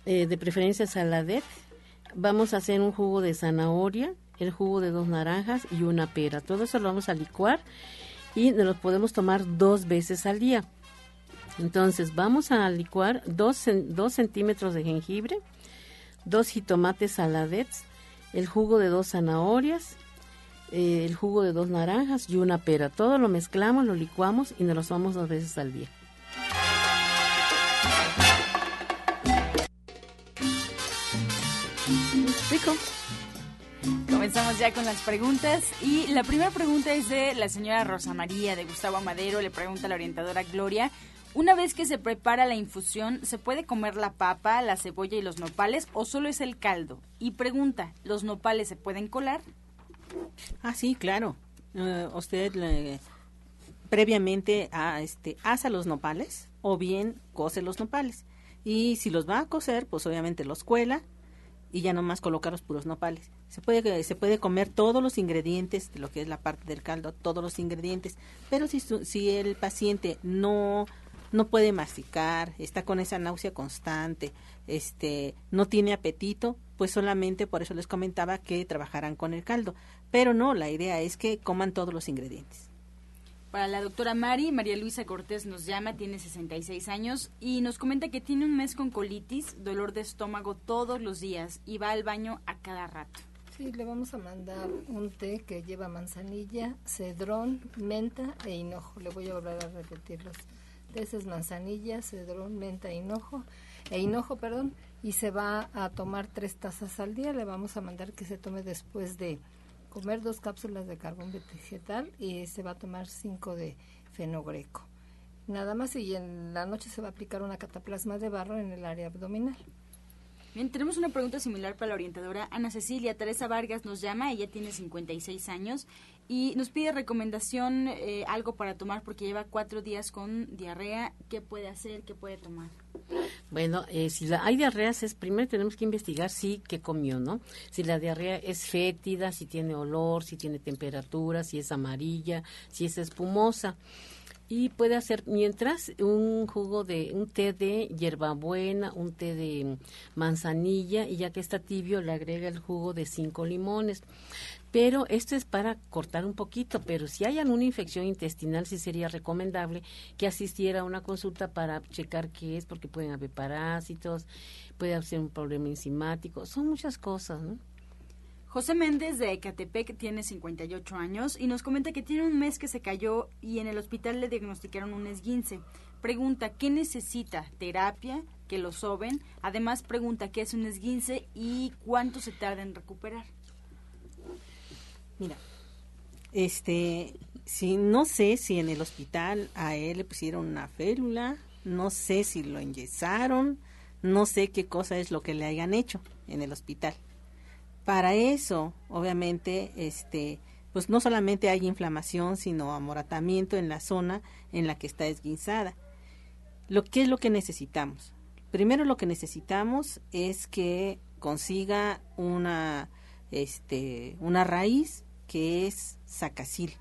eh, de preferencia saladet. Vamos a hacer un jugo de zanahoria, el jugo de dos naranjas y una pera. Todo eso lo vamos a licuar y nos lo podemos tomar dos veces al día. Entonces vamos a licuar dos, dos centímetros de jengibre, dos jitomates saladets, el jugo de dos zanahorias, eh, el jugo de dos naranjas y una pera. Todo lo mezclamos, lo licuamos y nos lo tomamos dos veces al día. Rico. Comenzamos ya con las preguntas y la primera pregunta es de la señora Rosa María de Gustavo Amadero, le pregunta a la orientadora Gloria, una vez que se prepara la infusión, ¿se puede comer la papa, la cebolla y los nopales o solo es el caldo? Y pregunta, ¿los nopales se pueden colar? Ah, sí, claro. Eh, usted previamente a, este, asa los nopales o bien cose los nopales. Y si los va a cocer, pues obviamente los cuela y ya nomás colocar los puros nopales. Se puede, se puede comer todos los ingredientes de lo que es la parte del caldo, todos los ingredientes, pero si, si el paciente no, no puede masticar, está con esa náusea constante, este, no tiene apetito, pues solamente por eso les comentaba que trabajarán con el caldo. Pero no, la idea es que coman todos los ingredientes. Para la doctora Mari, María Luisa Cortés nos llama, tiene 66 años y nos comenta que tiene un mes con colitis, dolor de estómago todos los días y va al baño a cada rato. Sí, le vamos a mandar un té que lleva manzanilla, cedrón, menta e hinojo. Le voy a volver a repetir los es manzanilla, cedrón, menta e hinojo, e hinojo, perdón, y se va a tomar tres tazas al día. Le vamos a mandar que se tome después de comer dos cápsulas de carbón vegetal y se va a tomar cinco de fenogreco. Nada más y en la noche se va a aplicar una cataplasma de barro en el área abdominal. Bien, tenemos una pregunta similar para la orientadora Ana Cecilia. Teresa Vargas nos llama, ella tiene 56 años y nos pide recomendación, eh, algo para tomar porque lleva cuatro días con diarrea. ¿Qué puede hacer? ¿Qué puede tomar? Bueno, eh, si la, hay diarreas, es, primero tenemos que investigar si qué comió, ¿no? Si la diarrea es fétida, si tiene olor, si tiene temperatura, si es amarilla, si es espumosa y puede hacer mientras un jugo de un té de hierbabuena, un té de manzanilla y ya que está tibio le agrega el jugo de cinco limones. Pero esto es para cortar un poquito, pero si hay alguna infección intestinal sí sería recomendable que asistiera a una consulta para checar qué es, porque pueden haber parásitos, puede haber un problema enzimático, son muchas cosas, ¿no? José Méndez de Ecatepec tiene 58 años y nos comenta que tiene un mes que se cayó y en el hospital le diagnosticaron un esguince. Pregunta, ¿qué necesita? ¿Terapia? ¿Que lo soben? Además pregunta, ¿qué es un esguince y cuánto se tarda en recuperar? Mira, este, si no sé si en el hospital a él le pusieron una férula, no sé si lo enyesaron, no sé qué cosa es lo que le hayan hecho en el hospital. Para eso, obviamente, este, pues no solamente hay inflamación, sino amoratamiento en la zona en la que está esguinzada. Lo que es lo que necesitamos. Primero lo que necesitamos es que consiga una este una raíz que es sacacil.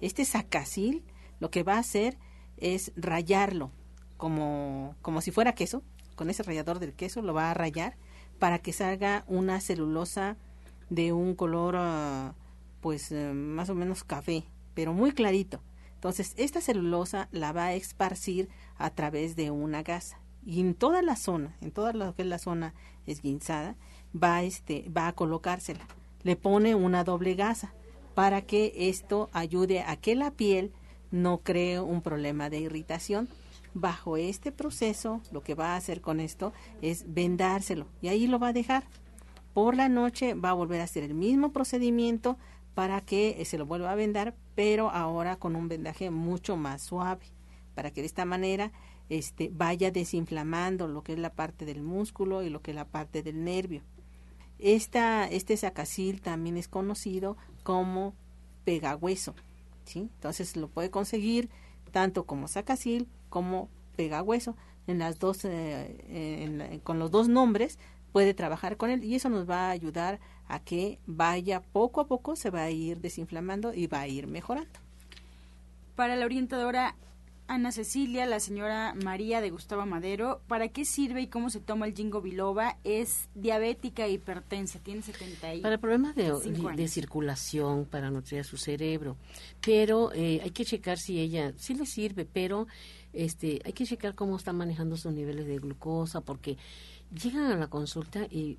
Este sacacil lo que va a hacer es rayarlo como como si fuera queso, con ese rallador del queso lo va a rayar para que salga una celulosa de un color ah, pues eh, más o menos café, pero muy clarito. Entonces, esta celulosa la va a esparcir a través de una gasa y en toda la zona, en toda lo que la zona esguinzada, va este va a colocársela. Le pone una doble gasa para que esto ayude a que la piel no cree un problema de irritación bajo este proceso, lo que va a hacer con esto es vendárselo y ahí lo va a dejar. Por la noche va a volver a hacer el mismo procedimiento para que eh, se lo vuelva a vendar, pero ahora con un vendaje mucho más suave, para que de esta manera este, vaya desinflamando lo que es la parte del músculo y lo que es la parte del nervio. Esta, este sacacil también es conocido como pegahueso, ¿sí? Entonces lo puede conseguir tanto como sacacil como pegahueso en las dos eh, con los dos nombres puede trabajar con él y eso nos va a ayudar a que vaya poco a poco se va a ir desinflamando y va a ir mejorando. Para la orientadora Ana Cecilia, la señora María de Gustavo Madero, ¿para qué sirve y cómo se toma el jingo biloba? Es diabética e hipertensa, tiene 70 Para problemas de, de, circulación, para nutrir a su cerebro. Pero eh, hay que checar si ella, sí le sirve, pero este, hay que checar cómo está manejando sus niveles de glucosa, porque llegan a la consulta y,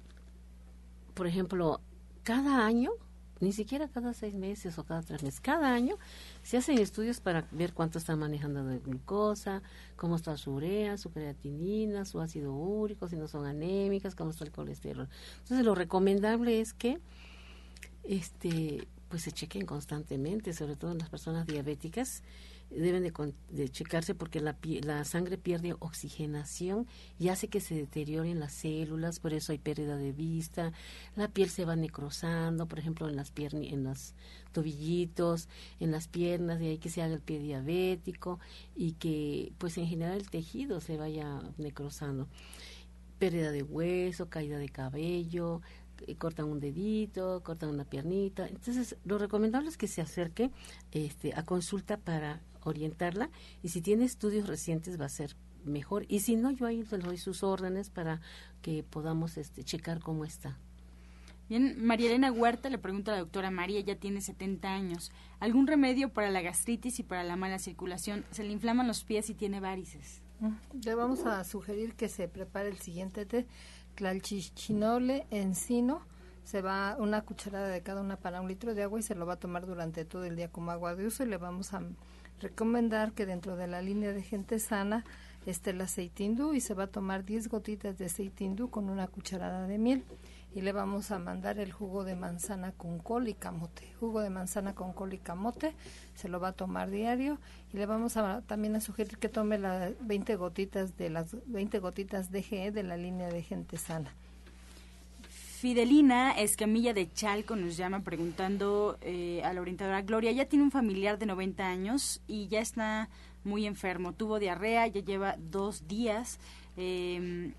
por ejemplo, cada año, ni siquiera cada seis meses o cada tres meses, cada año se hacen estudios para ver cuánto está manejando de glucosa, cómo está su urea, su creatinina, su ácido úrico, si no son anémicas, cómo está el colesterol. Entonces, lo recomendable es que este pues se chequen constantemente, sobre todo en las personas diabéticas, deben de, checarse porque la, la sangre pierde oxigenación y hace que se deterioren las células, por eso hay pérdida de vista, la piel se va necrosando, por ejemplo en las piernas, en los tobillitos, en las piernas, de ahí que se haga el pie diabético y que pues en general el tejido se vaya necrosando. Pérdida de hueso, caída de cabello, eh, cortan un dedito, cortan una piernita. Entonces, lo recomendable es que se acerque este, a consulta para orientarla y si tiene estudios recientes va a ser mejor y si no yo ahí le doy sus órdenes para que podamos este checar cómo está. Bien, María Elena Huerta le pregunta a la doctora María, ya tiene 70 años. ¿Algún remedio para la gastritis y para la mala circulación? Se le inflaman los pies y tiene varices. Le vamos a sugerir que se prepare el siguiente té, clalchichinole, encino, se va una cucharada de cada una para un litro de agua y se lo va a tomar durante todo el día como agua de uso y le vamos a recomendar que dentro de la línea de gente sana esté el aceite hindú y se va a tomar 10 gotitas de aceite hindú con una cucharada de miel y le vamos a mandar el jugo de manzana con col y camote. Jugo de manzana con col y camote, se lo va a tomar diario y le vamos a también a sugerir que tome las 20 gotitas de las 20 gotitas de GE de la línea de gente sana. Fidelina Escamilla de Chalco nos llama preguntando eh, a la orientadora Gloria, ya tiene un familiar de 90 años y ya está muy enfermo, tuvo diarrea, ya lleva dos días. Eh,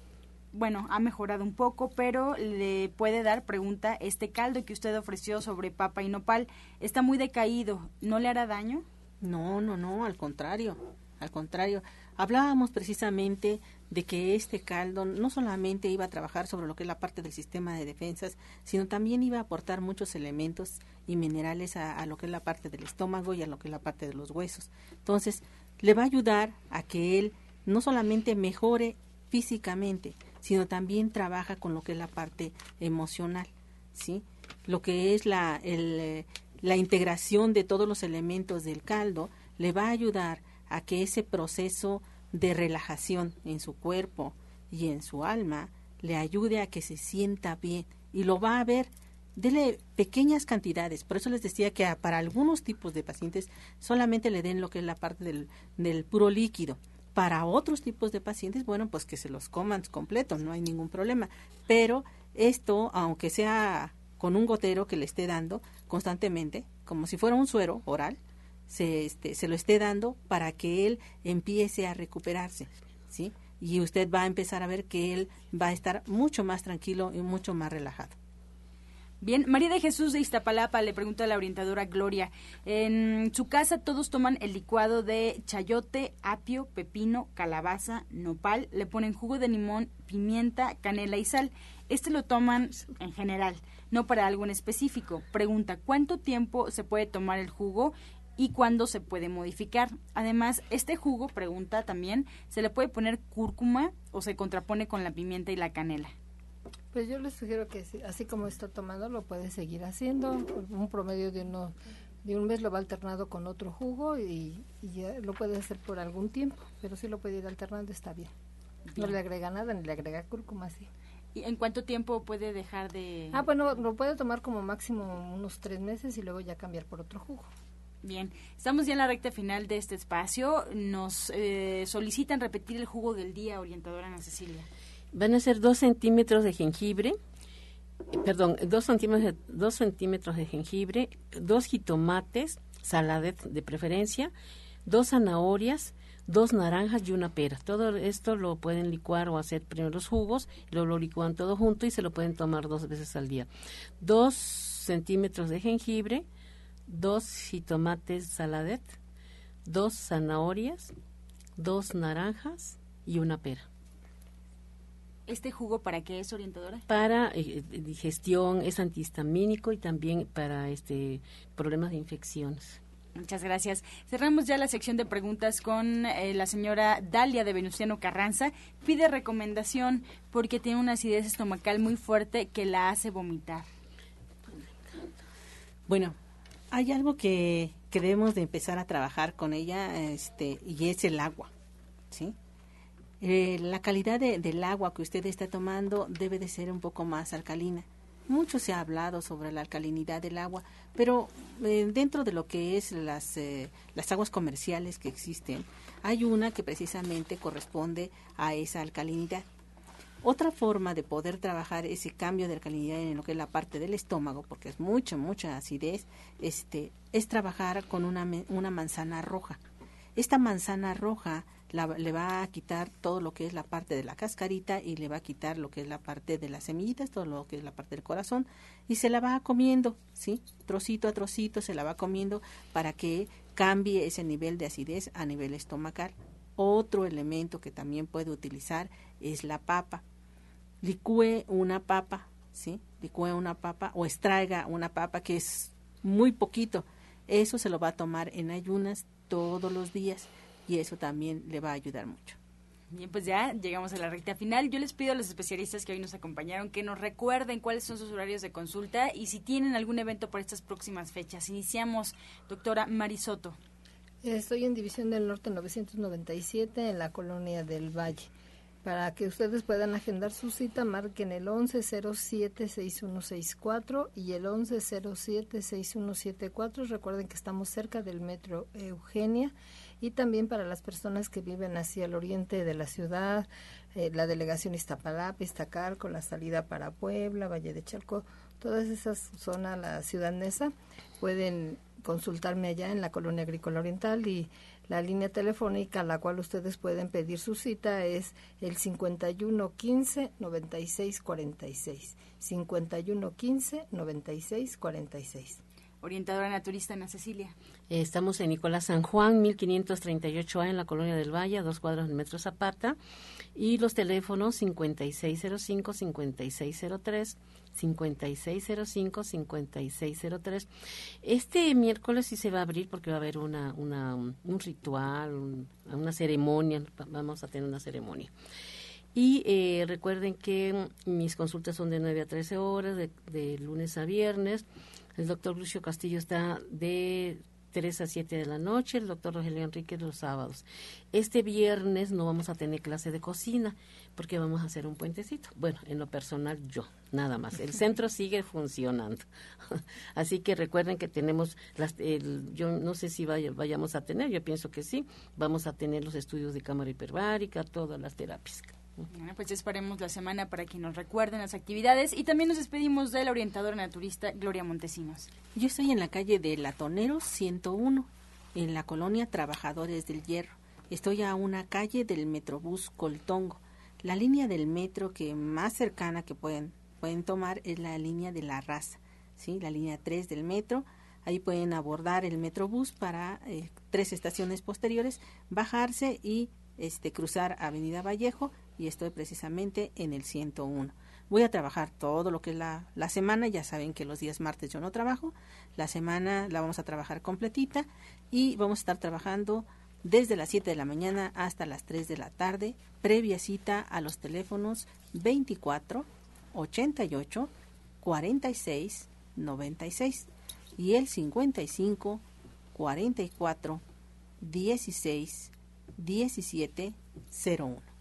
bueno, ha mejorado un poco, pero le puede dar, pregunta, este caldo que usted ofreció sobre papa y nopal, está muy decaído, ¿no le hará daño? No, no, no, al contrario, al contrario. Hablábamos precisamente de que este caldo no solamente iba a trabajar sobre lo que es la parte del sistema de defensas, sino también iba a aportar muchos elementos y minerales a, lo que es la parte del estómago y a lo que es la parte de los huesos. Entonces, le va a ayudar a que él no solamente mejore físicamente, sino también trabaja con lo que es la parte emocional, ¿sí? Lo que es la, el, la integración de todos los elementos del caldo le va a ayudar a que ese proceso de relajación en su cuerpo y en su alma le ayude a que se sienta bien y lo va a ver dele pequeñas cantidades. Por eso les decía que para algunos tipos de pacientes solamente le den lo que es la parte del, del puro líquido. Para otros tipos de pacientes, bueno, pues que se los coman completos, no hay ningún problema. Pero esto, aunque sea con un gotero que le esté dando constantemente, como si fuera un suero oral, se, este, se lo esté dando para que él empiece a recuperarse, ¿sí? Y usted va a empezar a ver que él va a estar mucho más tranquilo y mucho más relajado. Bien, María de Jesús de Iztapalapa le pregunta a la orientadora Gloria, en su casa todos toman el licuado de chayote, apio, pepino, calabaza, nopal, le ponen jugo de limón, pimienta, canela y sal. Este lo toman en general, no para algo en específico. Pregunta, ¿cuánto tiempo se puede tomar el jugo y cuándo se puede modificar. Además, este jugo, pregunta también, ¿se le puede poner cúrcuma o se contrapone con la pimienta y la canela? Pues yo les sugiero que así como está tomando lo puede seguir haciendo. Un promedio de uno de un mes lo va alternando con otro jugo y, y ya lo puede hacer por algún tiempo, pero si lo puede ir alternando está bien. bien. No le agrega nada ni le agrega cúrcuma, sí. ¿Y en cuánto tiempo puede dejar de...? Ah, bueno, lo puede tomar como máximo unos tres meses y luego ya cambiar por otro jugo. Bien, estamos ya en la recta final de este espacio. Nos eh, solicitan repetir el jugo del día, orientadora Ana Cecilia. Van a ser dos centímetros de jengibre, perdón, dos centímetros, dos centímetros de jengibre, dos jitomates, saladet de preferencia, dos zanahorias, dos naranjas y una pera. Todo esto lo pueden licuar o hacer primero los jugos, lo licuan todo junto y se lo pueden tomar dos veces al día. Dos centímetros de jengibre, dos jitomates saladet, dos zanahorias, dos naranjas y una pera. ¿Este jugo para qué es orientadora? Para eh, digestión, es antihistamínico y también para este problemas de infecciones. Muchas gracias. Cerramos ya la sección de preguntas con eh, la señora Dalia de Venustiano Carranza. Pide recomendación porque tiene una acidez estomacal muy fuerte que la hace vomitar. Bueno, hay algo que, que debemos de empezar a trabajar con ella este, y es el agua, ¿sí? Eh, la calidad de, del agua que usted está tomando debe de ser un poco más alcalina. Mucho se ha hablado sobre la alcalinidad del agua, pero eh, dentro de lo que es las, eh, las aguas comerciales que existen, hay una que precisamente corresponde a esa alcalinidad. Otra forma de poder trabajar ese cambio de alcalinidad en lo que es la parte del estómago, porque es mucha, mucha acidez, este, es trabajar con una, una manzana roja. Esta manzana roja la, le va a quitar todo lo que es la parte de la cascarita y le va a quitar lo que es la parte de las semillitas, todo lo que es la parte del corazón y se la va comiendo, ¿sí? Trocito a trocito se la va comiendo para que cambie ese nivel de acidez a nivel estomacal. Otro elemento que también puede utilizar es la papa. Licúe una papa, ¿sí? Licúe una papa o extraiga una papa que es muy poquito. Eso se lo va a tomar en ayunas todos los días y eso también le va a ayudar mucho. Bien, pues ya llegamos a la recta final. Yo les pido a los especialistas que hoy nos acompañaron que nos recuerden cuáles son sus horarios de consulta y si tienen algún evento por estas próximas fechas. Iniciamos, doctora Marisoto. Estoy en División del Norte 997 en la colonia del Valle. Para que ustedes puedan agendar su cita, marquen el 1107-6164 y el 1107-6174. Recuerden que estamos cerca del metro Eugenia y también para las personas que viven hacia el oriente de la ciudad, eh, la delegación Iztapalapa, Iztacalco, la salida para Puebla, Valle de Chalco, todas esas zonas, la ciudad Nesa, pueden consultarme allá en la colonia agrícola oriental y la línea telefónica a la cual ustedes pueden pedir su cita es el 5115 9646. 5115 9646. Orientadora naturista Ana Cecilia. Estamos en Nicolás San Juan, 1538A en la Colonia del Valle, a dos cuadros del Metro Zapata. Y los teléfonos 5605-5603, 5605-5603. Este miércoles sí se va a abrir porque va a haber una, un ritual, una ceremonia, vamos a tener una ceremonia. Y eh, recuerden que mis consultas son de 9 a 13 horas, de, de lunes a viernes. El doctor Lucio Castillo está de 3 a 7 de la noche, el doctor Rogelio Enrique los sábados. Este viernes no vamos a tener clase de cocina porque vamos a hacer un puentecito. Bueno, en lo personal yo, nada más. El centro sigue funcionando. Así que recuerden que tenemos, las, el, yo no sé si vaya, vayamos a tener, yo pienso que sí, vamos a tener los estudios de cámara hiperbárica, todas las terapias. Bueno, pues esperemos la semana para que nos recuerden las actividades y también nos despedimos de la orientadora naturista Gloria Montesinos. Yo estoy en la calle de Latoneros 101, en la colonia Trabajadores del Hierro. Estoy a una calle del Metrobús Coltongo. La línea del metro que más cercana que pueden, pueden tomar es la línea de la raza, ¿sí? la línea 3 del metro. Ahí pueden abordar el Metrobús para eh, tres estaciones posteriores, bajarse y este, cruzar Avenida Vallejo y estoy precisamente en el 101. Voy a trabajar todo lo que es la, semana, ya saben que los días martes yo no trabajo, la semana la vamos a trabajar completita y vamos a estar trabajando desde las 7 de la mañana hasta las 3 de la tarde, previa cita a los teléfonos 24 88 46 96 y el 55 44 16 17 01.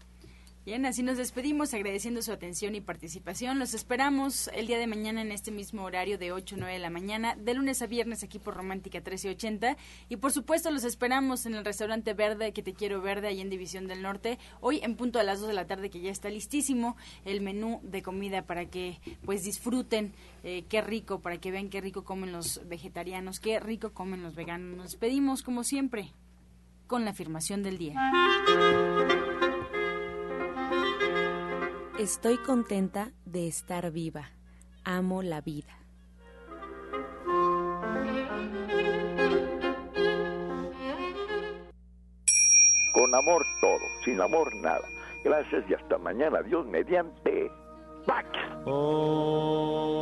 Bien, así nos despedimos agradeciendo su atención y participación. Los esperamos el día de mañana en este mismo horario de 8 o 9 de la mañana, de lunes a viernes aquí por Romántica 1380. Y por supuesto los esperamos en el restaurante Verde, que te quiero verde, ahí en División del Norte, hoy en punto a las 2 de la tarde, que ya está listísimo el menú de comida para que pues disfruten eh, qué rico, para que vean qué rico comen los vegetarianos, qué rico comen los veganos. Nos despedimos como siempre con la afirmación del día. Estoy contenta de estar viva. Amo la vida. Con amor todo, sin amor nada. Gracias y hasta mañana. Dios mediante. ¡Pax! Oh.